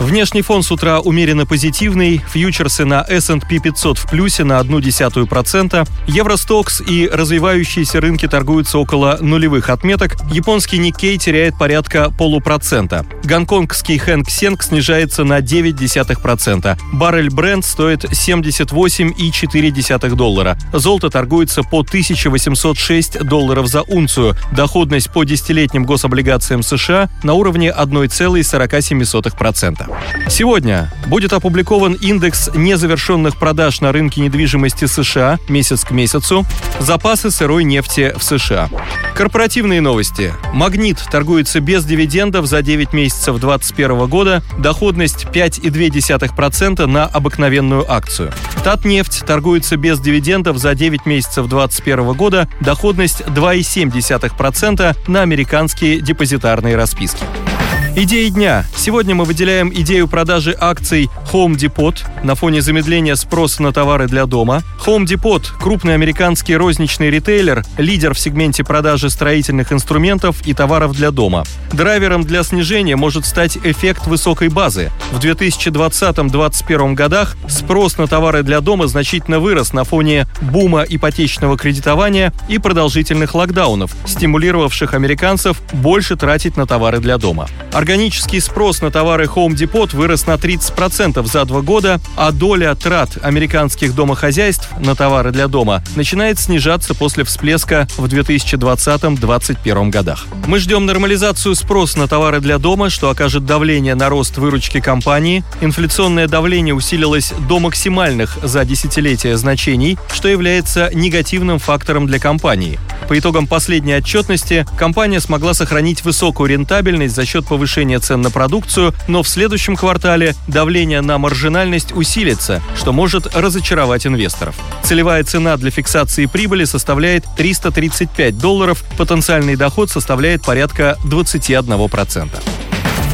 Внешний фон с утра умеренно позитивный, фьючерсы на S&P 500 в плюсе на 0,1%, Евростокс и развивающиеся рынки торгуются около нулевых отметок, японский Никкей теряет порядка полупроцента, гонконгский Хэнк Сенг снижается на 0,9%, баррель Brent стоит 78,4 доллара, золото торгуется по 1806 долларов за унцию, доходность по десятилетним гособлигациям США на уровне 1,47%. Сегодня будет опубликован индекс незавершенных продаж на рынке недвижимости США месяц к месяцу, запасы сырой нефти в США. Корпоративные новости. «Магнит» торгуется без дивидендов за 9 месяцев 2021 года, доходность 5,2% на обыкновенную акцию. «Татнефть» торгуется без дивидендов за 9 месяцев 2021 года, доходность 2,7% на американские депозитарные расписки. Идеи дня. Сегодня мы выделяем идею продажи акций Home Depot на фоне замедления спроса на товары для дома. Home Depot – крупный американский розничный ритейлер, лидер в сегменте продажи строительных инструментов и товаров для дома. Драйвером для снижения может стать эффект высокой базы. В 2020-2021 годах спрос на товары для дома значительно вырос на фоне бума ипотечного кредитования и продолжительных локдаунов, стимулировавших американцев больше тратить на товары для дома. Органический спрос на товары Home Depot вырос на 30% за два года, а доля трат американских домохозяйств на товары для дома начинает снижаться после всплеска в 2020-2021 годах. Мы ждем нормализацию спроса на товары для дома, что окажет давление на рост выручки компании. Инфляционное давление усилилось до максимальных за десятилетия значений, что является негативным фактором для компании. По итогам последней отчетности компания смогла сохранить высокую рентабельность за счет повышения цен на продукцию, но в следующем квартале давление на маржинальность усилится, что может разочаровать инвесторов. Целевая цена для фиксации прибыли составляет 335 долларов, потенциальный доход составляет порядка 21%.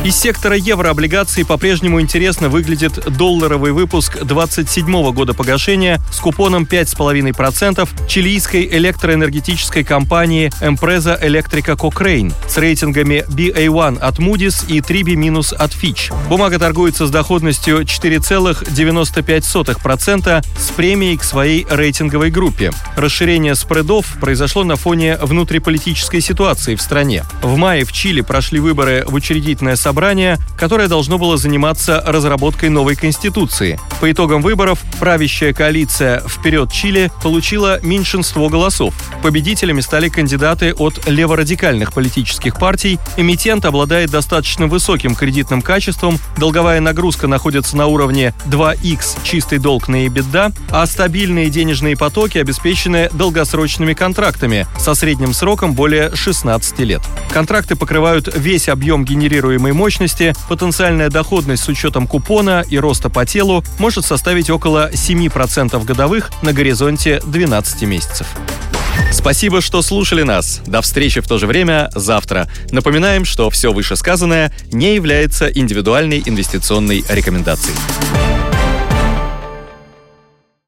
Из сектора еврооблигаций по-прежнему интересно выглядит долларовый выпуск 27 года погашения с купоном 5,5% чилийской электроэнергетической компании Empresa Electrica Cochrane с рейтингами BA1 от Moody's и 3B- от Fitch. Бумага торгуется с доходностью 4,95% с премией к своей рейтинговой группе. Расширение спредов произошло на фоне внутриполитической ситуации в стране. В мае в Чили прошли выборы в учредительное собрание собрание, которое должно было заниматься разработкой новой конституции. По итогам выборов правящая коалиция «Вперед Чили» получила меньшинство голосов. Победителями стали кандидаты от леворадикальных политических партий. Эмитент обладает достаточно высоким кредитным качеством, долговая нагрузка находится на уровне 2х чистый долг на EBITDA, а стабильные денежные потоки обеспечены долгосрочными контрактами со средним сроком более 16 лет. Контракты покрывают весь объем генерируемой мощности мощности, потенциальная доходность с учетом купона и роста по телу может составить около 7% годовых на горизонте 12 месяцев. Спасибо, что слушали нас. До встречи в то же время завтра. Напоминаем, что все вышесказанное не является индивидуальной инвестиционной рекомендацией.